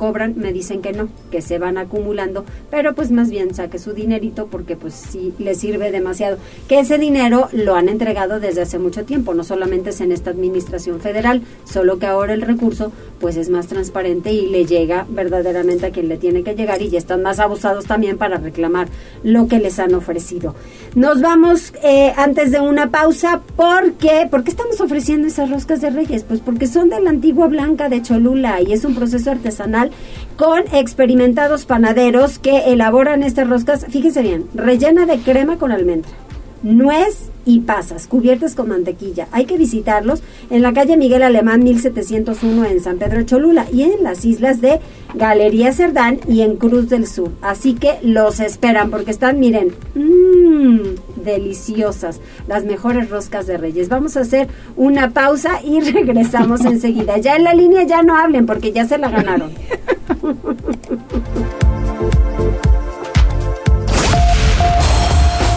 cobran, me dicen que no, que se van acumulando, pero pues más bien saque su dinerito porque pues sí le sirve demasiado. Que ese dinero lo han entregado desde hace mucho tiempo, no solamente es en esta administración federal, solo que ahora el recurso pues es más transparente y le llega verdaderamente a quien le tiene que llegar y ya están más abusados también para reclamar lo que les han ofrecido. Nos vamos eh, antes de una pausa porque, ¿por qué estamos ofreciendo esas roscas de reyes? Pues porque son de la antigua blanca de Cholula y es un proceso artesanal con experimentados panaderos que elaboran estas roscas, fíjense bien, rellena de crema con almendra, nuez y pasas, cubiertas con mantequilla. Hay que visitarlos en la calle Miguel Alemán 1701 en San Pedro Cholula y en las islas de Galería Cerdán y en Cruz del Sur. Así que los esperan porque están, miren, mmm, deliciosas, las mejores roscas de Reyes. Vamos a hacer una pausa y regresamos enseguida. Ya en la línea ya no hablen porque ya se la ganaron.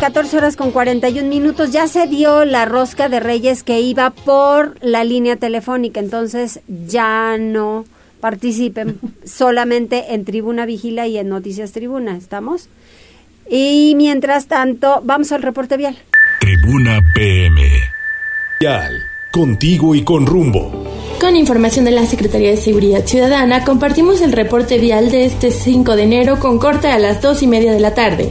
14 horas con 41 minutos. Ya se dio la rosca de Reyes que iba por la línea telefónica, entonces ya no participen solamente en Tribuna Vigila y en Noticias Tribuna. ¿Estamos? Y mientras tanto, vamos al reporte vial. Tribuna PM. Vial, contigo y con rumbo. Con información de la Secretaría de Seguridad Ciudadana, compartimos el reporte vial de este 5 de enero con corte a las 2 y media de la tarde.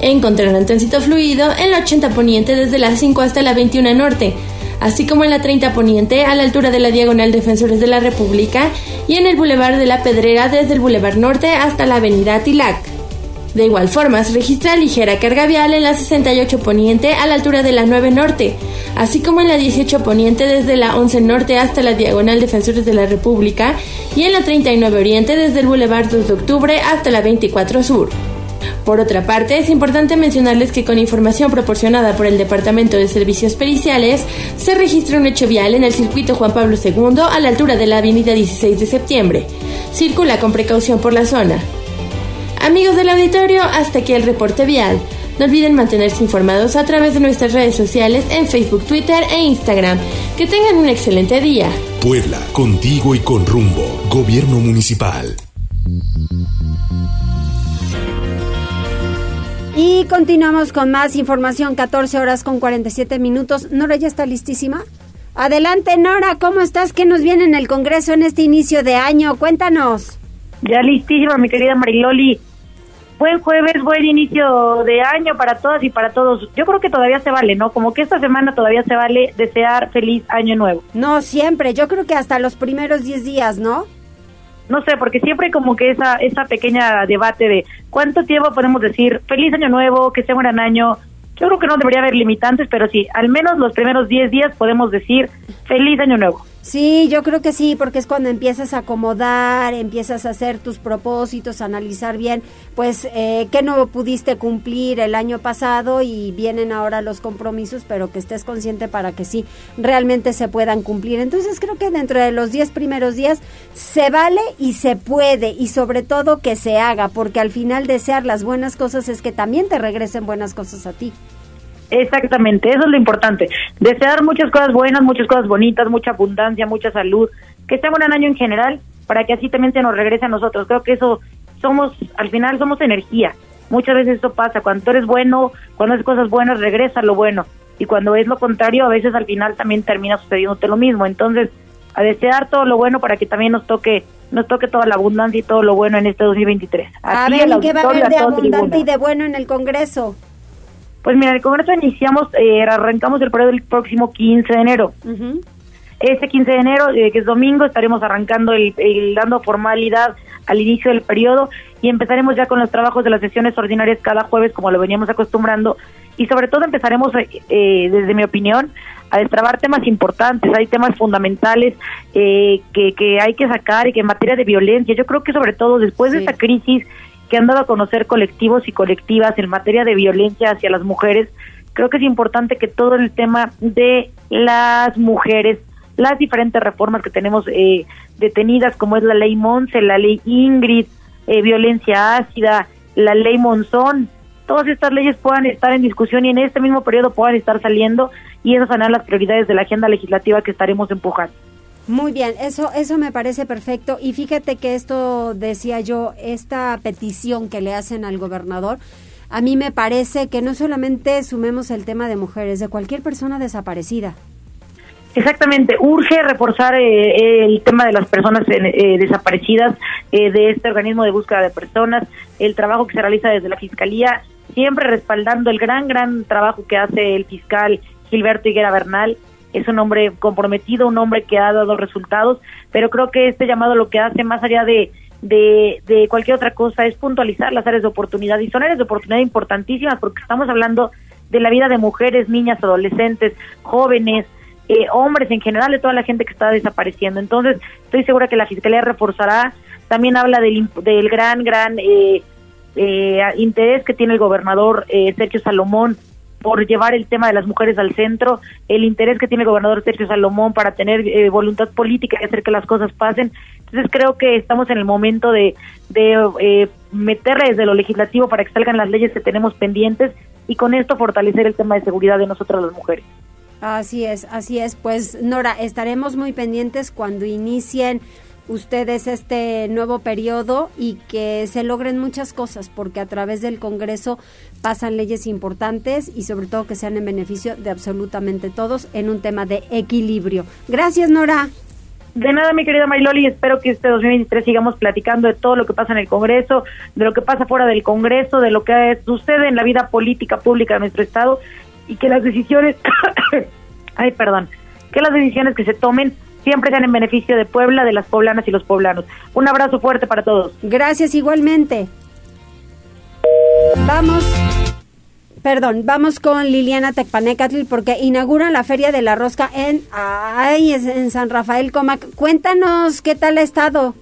Encontrarán tránsito fluido en la 80 poniente desde las 5 hasta la 21 norte, así como en la 30 poniente a la altura de la diagonal Defensores de la República y en el Boulevard de la Pedrera desde el Boulevard Norte hasta la Avenida Tilac. De igual forma, se registra ligera carga vial en la 68 poniente a la altura de la 9 norte, así como en la 18 poniente desde la 11 norte hasta la diagonal Defensores de la República y en la 39 oriente desde el Boulevard 2 de Octubre hasta la 24 sur. Por otra parte, es importante mencionarles que con información proporcionada por el Departamento de Servicios Periciales, se registra un hecho vial en el circuito Juan Pablo II a la altura de la avenida 16 de septiembre. Circula con precaución por la zona. Amigos del auditorio, hasta aquí el reporte vial. No olviden mantenerse informados a través de nuestras redes sociales en Facebook, Twitter e Instagram. Que tengan un excelente día. Puebla, contigo y con rumbo. Gobierno Municipal. Y continuamos con más información, 14 horas con 47 minutos. Nora ya está listísima. Adelante, Nora, ¿cómo estás? ¿Qué nos viene en el Congreso en este inicio de año? Cuéntanos. Ya listísima, mi querida Mariloli. Buen jueves, buen inicio de año para todas y para todos. Yo creo que todavía se vale, ¿no? Como que esta semana todavía se vale desear feliz año nuevo. No, siempre. Yo creo que hasta los primeros 10 días, ¿no? No sé, porque siempre como que esa, esa pequeña debate de cuánto tiempo podemos decir feliz año nuevo, que sea un gran año. Yo creo que no debería haber limitantes, pero sí, al menos los primeros 10 días podemos decir feliz año nuevo. Sí, yo creo que sí, porque es cuando empiezas a acomodar, empiezas a hacer tus propósitos, analizar bien, pues, eh, qué no pudiste cumplir el año pasado y vienen ahora los compromisos, pero que estés consciente para que sí, realmente se puedan cumplir. Entonces creo que dentro de los 10 primeros días se vale y se puede y sobre todo que se haga, porque al final desear las buenas cosas es que también te regresen buenas cosas a ti. Exactamente, eso es lo importante. Desear muchas cosas buenas, muchas cosas bonitas, mucha abundancia, mucha salud, que sea un gran año en general, para que así también se nos regrese a nosotros. Creo que eso somos, al final somos energía. Muchas veces eso pasa, cuando tú eres bueno, cuando haces cosas buenas, regresa lo bueno. Y cuando es lo contrario, a veces al final también termina sucediéndote lo mismo. Entonces, a desear todo lo bueno para que también nos toque nos toque toda la abundancia y todo lo bueno en este 2023. a ver, ¿y qué va a haber de abundante y de bueno en el Congreso? Pues mira, el Congreso iniciamos, eh, arrancamos el periodo el próximo 15 de enero. Este 15 de enero, eh, que es domingo, estaremos arrancando el, dando formalidad al inicio del periodo y empezaremos ya con los trabajos de las sesiones ordinarias cada jueves como lo veníamos acostumbrando. Y sobre todo empezaremos, eh, desde mi opinión, a destrabar temas importantes, hay temas fundamentales que, que hay que sacar y que en materia de violencia, yo creo que sobre todo después de esta crisis que han dado a conocer colectivos y colectivas en materia de violencia hacia las mujeres, creo que es importante que todo el tema de las mujeres, las diferentes reformas que tenemos eh, detenidas, como es la ley Monse, la ley Ingrid, eh, violencia ácida, la ley Monzón, todas estas leyes puedan estar en discusión y en este mismo periodo puedan estar saliendo y esas serán las prioridades de la agenda legislativa que estaremos empujando. Muy bien, eso, eso me parece perfecto. Y fíjate que esto decía yo, esta petición que le hacen al gobernador, a mí me parece que no solamente sumemos el tema de mujeres, de cualquier persona desaparecida. Exactamente, urge reforzar eh, el tema de las personas eh, desaparecidas eh, de este organismo de búsqueda de personas, el trabajo que se realiza desde la Fiscalía, siempre respaldando el gran, gran trabajo que hace el fiscal Gilberto Higuera Bernal es un hombre comprometido, un hombre que ha dado resultados, pero creo que este llamado lo que hace más allá de, de, cualquier otra cosa es puntualizar las áreas de oportunidad y son áreas de oportunidad importantísimas porque estamos hablando de la vida de mujeres, niñas, adolescentes, jóvenes, eh, hombres en general, de toda la gente que está desapareciendo. Entonces, estoy segura que la Fiscalía reforzará. También habla del, del gran, gran eh, eh, interés que tiene el gobernador Sergio Salomón por llevar el tema de las mujeres al centro, el interés que tiene el gobernador Sergio Salomón para tener eh, voluntad política y hacer que las cosas pasen. Entonces creo que estamos en el momento de, de eh, meterle desde lo legislativo para que salgan las leyes que tenemos pendientes y con esto fortalecer el tema de seguridad de nosotras las mujeres. Así es, así es. Pues Nora, estaremos muy pendientes cuando inicien ustedes este nuevo periodo y que se logren muchas cosas, porque a través del Congreso pasan leyes importantes y sobre todo que sean en beneficio de absolutamente todos en un tema de equilibrio. Gracias, Nora. De nada, mi querida Mariloli, espero que este 2023 sigamos platicando de todo lo que pasa en el Congreso, de lo que pasa fuera del Congreso, de lo que sucede en la vida política pública de nuestro Estado y que las decisiones, ay, perdón, que las decisiones que se tomen siempre sean en beneficio de Puebla, de las poblanas y los poblanos. Un abrazo fuerte para todos. Gracias igualmente. Vamos. Perdón, vamos con Liliana Tecpanecatl porque inaugura la Feria de la Rosca en, ay, en San Rafael Comac. Cuéntanos qué tal ha estado.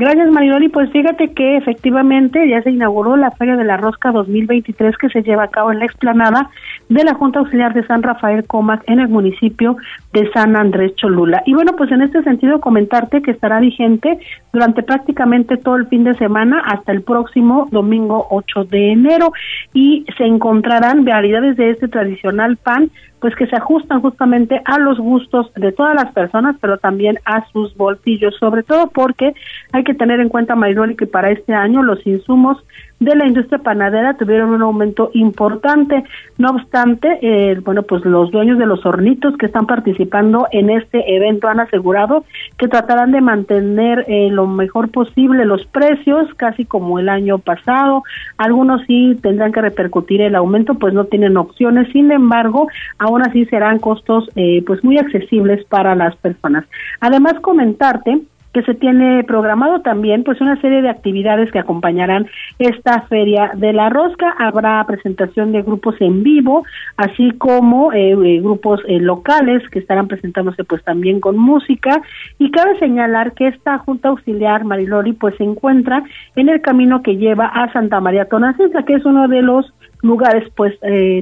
Gracias, Mariloli. Pues fíjate que efectivamente ya se inauguró la Feria de la Rosca 2023 que se lleva a cabo en la explanada de la Junta Auxiliar de San Rafael Comac en el municipio de San Andrés Cholula. Y bueno, pues en este sentido comentarte que estará vigente durante prácticamente todo el fin de semana hasta el próximo domingo 8 de enero y se encontrarán variedades de este tradicional pan pues que se ajustan justamente a los gustos de todas las personas, pero también a sus bolsillos, sobre todo porque hay que tener en cuenta, Mayroli, que para este año los insumos de la industria panadera tuvieron un aumento importante. No obstante, eh, bueno, pues los dueños de los hornitos que están participando en este evento han asegurado que tratarán de mantener eh, lo mejor posible los precios, casi como el año pasado. Algunos sí tendrán que repercutir el aumento, pues no tienen opciones. Sin embargo, aún así serán costos eh, pues muy accesibles para las personas. Además, comentarte que se tiene programado también pues una serie de actividades que acompañarán esta feria de la rosca. Habrá presentación de grupos en vivo así como eh, eh, grupos eh, locales que estarán presentándose pues también con música. Y cabe señalar que esta junta auxiliar Marilori pues se encuentra en el camino que lleva a Santa María Tonacensa que es uno de los lugares pues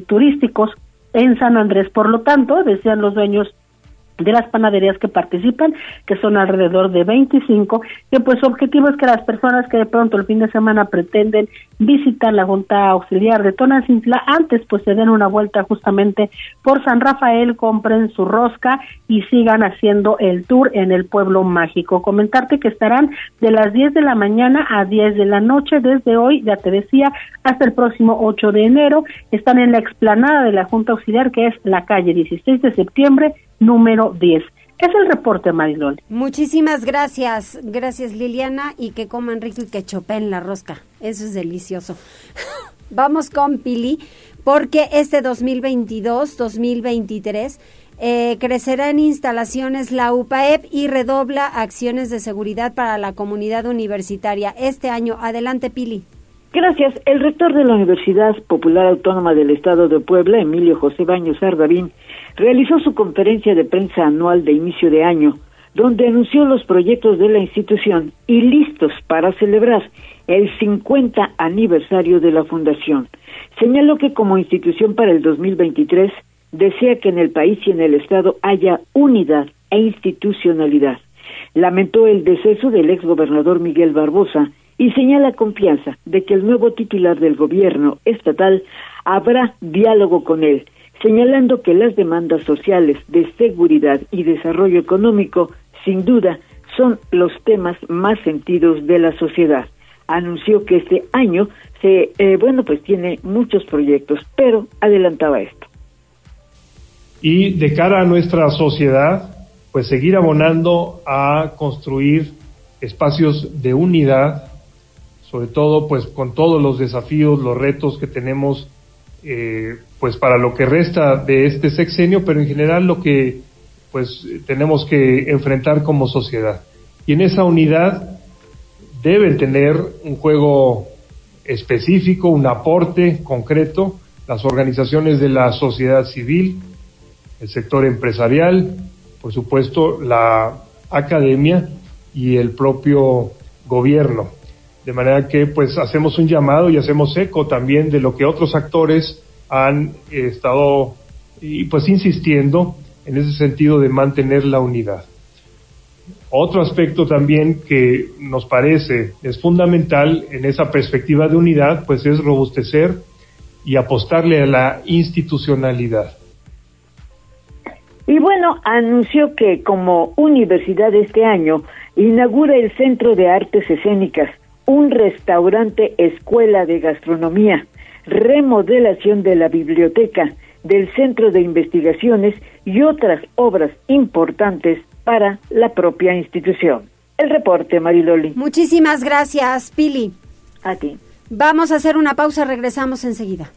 turísticos en San Andrés. Por lo tanto decían los dueños de las panaderías que participan, que son alrededor de 25, que pues su objetivo es que las personas que de pronto el fin de semana pretenden visitar la Junta Auxiliar de Tonacintla, antes pues se den una vuelta justamente por San Rafael, compren su rosca y sigan haciendo el tour en el pueblo mágico. Comentarte que estarán de las 10 de la mañana a 10 de la noche desde hoy, ya te decía, hasta el próximo 8 de enero. Están en la explanada de la Junta Auxiliar, que es la calle 16 de septiembre, número 10. Es el reporte, Marilol. Muchísimas gracias. Gracias, Liliana. Y que coman rico y que chopen la rosca. Eso es delicioso. Vamos con Pili, porque este 2022-2023 eh, crecerá en instalaciones la UPAEP y redobla acciones de seguridad para la comunidad universitaria. Este año, adelante, Pili. Gracias. El rector de la Universidad Popular Autónoma del Estado de Puebla, Emilio José Baños Ardavín, realizó su conferencia de prensa anual de inicio de año, donde anunció los proyectos de la institución y listos para celebrar el 50 aniversario de la fundación. Señaló que como institución para el 2023 desea que en el país y en el Estado haya unidad e institucionalidad. Lamentó el deceso del exgobernador Miguel Barbosa y señala confianza de que el nuevo titular del gobierno estatal habrá diálogo con él señalando que las demandas sociales de seguridad y desarrollo económico, sin duda, son los temas más sentidos de la sociedad. Anunció que este año se, eh, bueno, pues tiene muchos proyectos, pero adelantaba esto. Y de cara a nuestra sociedad, pues seguir abonando a construir espacios de unidad, sobre todo pues con todos los desafíos, los retos que tenemos eh, pues para lo que resta de este sexenio, pero en general lo que pues tenemos que enfrentar como sociedad. Y en esa unidad deben tener un juego específico, un aporte concreto, las organizaciones de la sociedad civil, el sector empresarial, por supuesto la academia y el propio gobierno. De manera que pues hacemos un llamado y hacemos eco también de lo que otros actores han estado y pues insistiendo en ese sentido de mantener la unidad. Otro aspecto también que nos parece es fundamental en esa perspectiva de unidad, pues es robustecer y apostarle a la institucionalidad. Y bueno, anunció que como universidad este año inaugura el Centro de Artes Escénicas, un restaurante escuela de gastronomía, remodelación de la biblioteca, del Centro de Investigaciones y otras obras importantes para la propia institución. El reporte, Mariloli. Muchísimas gracias, Pili. A ti. Vamos a hacer una pausa, regresamos enseguida.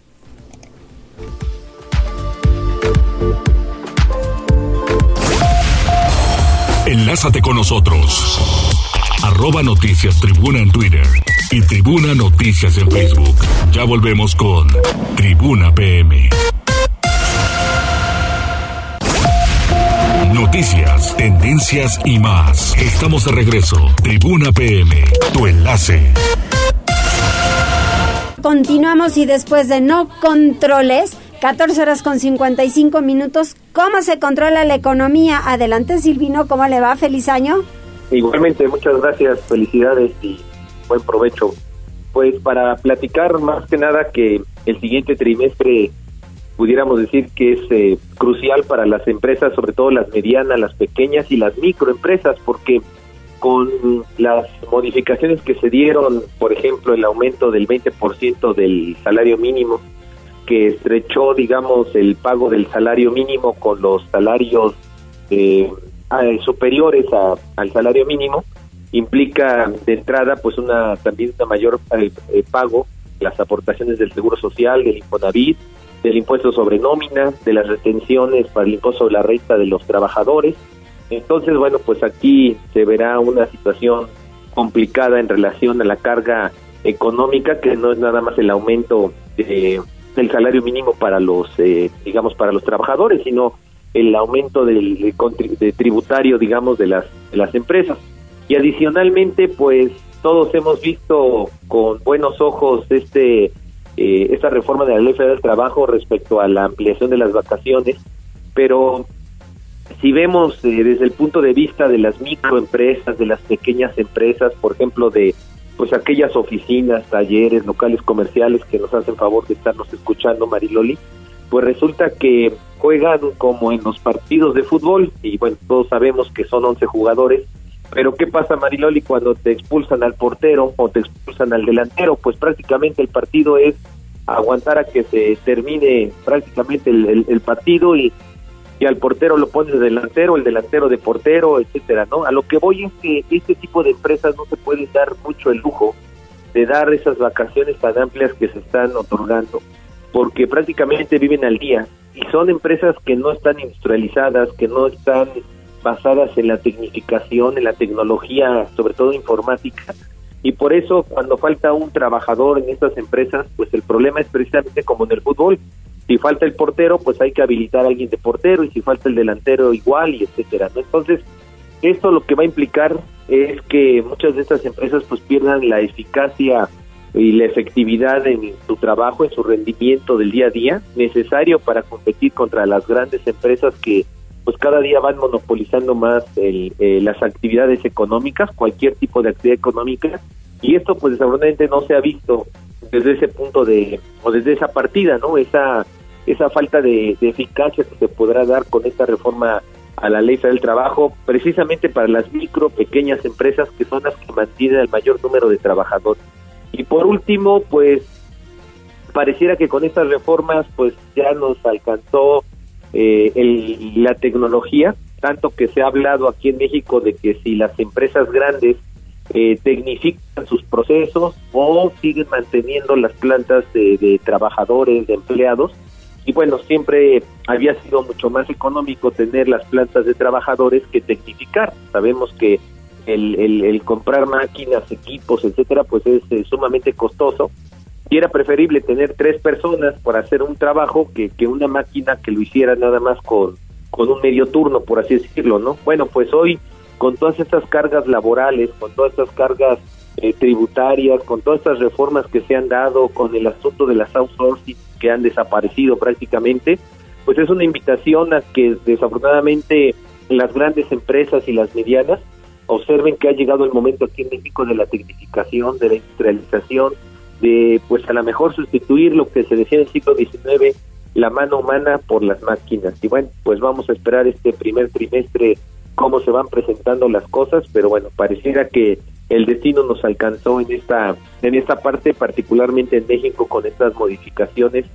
Enlázate con nosotros. Arroba Noticias Tribuna en Twitter y Tribuna Noticias en Facebook. Ya volvemos con Tribuna PM. Noticias, tendencias y más. Estamos de regreso. Tribuna PM, tu enlace. Continuamos y después de no controles, 14 horas con 55 minutos, ¿cómo se controla la economía? Adelante Silvino, ¿cómo le va? Feliz año. Igualmente, muchas gracias, felicidades y buen provecho. Pues para platicar más que nada que el siguiente trimestre pudiéramos decir que es eh, crucial para las empresas, sobre todo las medianas, las pequeñas y las microempresas, porque con las modificaciones que se dieron, por ejemplo, el aumento del 20% del salario mínimo, que estrechó, digamos, el pago del salario mínimo con los salarios eh, superiores al salario mínimo, implica de entrada, pues, una también una mayor eh, pago, las aportaciones del Seguro Social, del Infonavit, del impuesto sobre nómina, de las retenciones para el impuesto sobre la renta de los trabajadores. Entonces, bueno, pues aquí se verá una situación complicada en relación a la carga económica, que no es nada más el aumento de, del salario mínimo para los, eh, digamos, para los trabajadores, sino el aumento del de tributario, digamos, de las, de las empresas. Y adicionalmente, pues todos hemos visto con buenos ojos este eh, esta reforma de la Ley Federal del Trabajo respecto a la ampliación de las vacaciones, pero si vemos eh, desde el punto de vista de las microempresas, de las pequeñas empresas, por ejemplo, de pues aquellas oficinas, talleres, locales comerciales que nos hacen favor de estarnos escuchando, Mariloli, pues resulta que juegan como en los partidos de fútbol y bueno, todos sabemos que son 11 jugadores pero ¿qué pasa, Mariloli, cuando te expulsan al portero o te expulsan al delantero? Pues prácticamente el partido es aguantar a que se termine prácticamente el, partido y, y, al portero lo pones de delantero, el delantero de portero, etcétera, ¿no? A lo que voy es que este tipo de empresas no se pueden dar mucho el lujo de dar esas vacaciones tan amplias que se están otorgando, porque prácticamente viven al día y son empresas que no están industrializadas, que no están basadas en la tecnificación, en la tecnología, sobre todo informática. Y por eso cuando falta un trabajador en estas empresas, pues el problema es precisamente como en el fútbol. Si falta el portero, pues hay que habilitar a alguien de portero y si falta el delantero igual y etcétera. ¿no? Entonces, esto lo que va a implicar es que muchas de estas empresas pues pierdan la eficacia y la efectividad en su trabajo, en su rendimiento del día a día, necesario para competir contra las grandes empresas que pues cada día van monopolizando más el, eh, las actividades económicas, cualquier tipo de actividad económica, y esto pues desafortunadamente no se ha visto desde ese punto de, o desde esa partida, ¿no? Esa, esa falta de, eficacia que se podrá dar con esta reforma a la ley del trabajo, precisamente para las micro, pequeñas empresas que son las que mantienen el mayor número de trabajadores. Y por último, pues pareciera que con estas reformas pues ya nos alcanzó eh, el, la tecnología, tanto que se ha hablado aquí en México de que si las empresas grandes eh, tecnifican sus procesos o siguen manteniendo las plantas de, trabajadores, de empleados, y bueno, siempre había sido mucho más económico tener las plantas de trabajadores que tecnificar. Sabemos que el, el, comprar máquinas, equipos, etcétera, pues es sumamente costoso y era preferible tener tres personas para hacer un trabajo que, que una máquina que lo hiciera nada más con, con un medio turno, por así decirlo, ¿no? Bueno, pues hoy, con todas estas cargas laborales, con todas estas cargas eh, tributarias, con todas estas reformas que se han dado, con el asunto de las outsourcing que han desaparecido prácticamente, pues es una invitación a que desafortunadamente las grandes empresas y las medianas observen que ha llegado el momento aquí en México de la tecnificación, de la industrialización, de pues a lo mejor sustituir lo que se decía en el siglo XIX, la mano humana por las máquinas. Y bueno, pues vamos a esperar este primer trimestre cómo se van presentando las cosas, pero bueno, pareciera que el destino nos alcanzó en esta en esta parte particularmente en México con estas modificaciones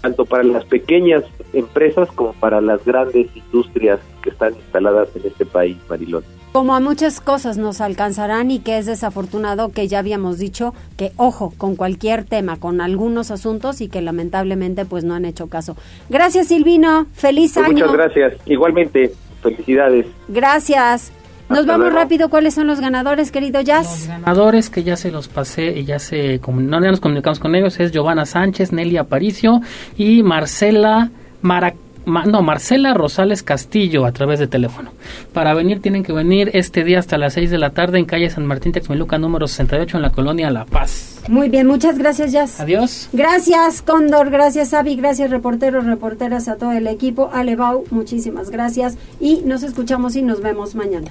tanto para las pequeñas empresas como para las grandes industrias que están instaladas en este país, Marilón. Como a muchas cosas nos alcanzarán y que es desafortunado que ya habíamos dicho que ojo con cualquier tema, con algunos asuntos y que lamentablemente pues no han hecho caso. Gracias Silvino, feliz pues año. Muchas gracias, igualmente, felicidades. Gracias. Nos Hasta vamos luego. rápido. ¿Cuáles son los ganadores, querido Jazz? ganadores que ya se los pasé y ya se no ya nos comunicamos con ellos es Giovanna Sánchez, Nelly Aparicio y Marcela Mara- Ma- no, Marcela Rosales Castillo a través de teléfono. Para venir tienen que venir este día hasta las 6 de la tarde en calle San Martín Texmeluca número 68 en la colonia La Paz. Muy bien, muchas gracias, Jazz. Adiós. Gracias, Cóndor. Gracias, Avi. Gracias, reporteros, reporteras, a todo el equipo. Alebau, muchísimas gracias. Y nos escuchamos y nos vemos mañana.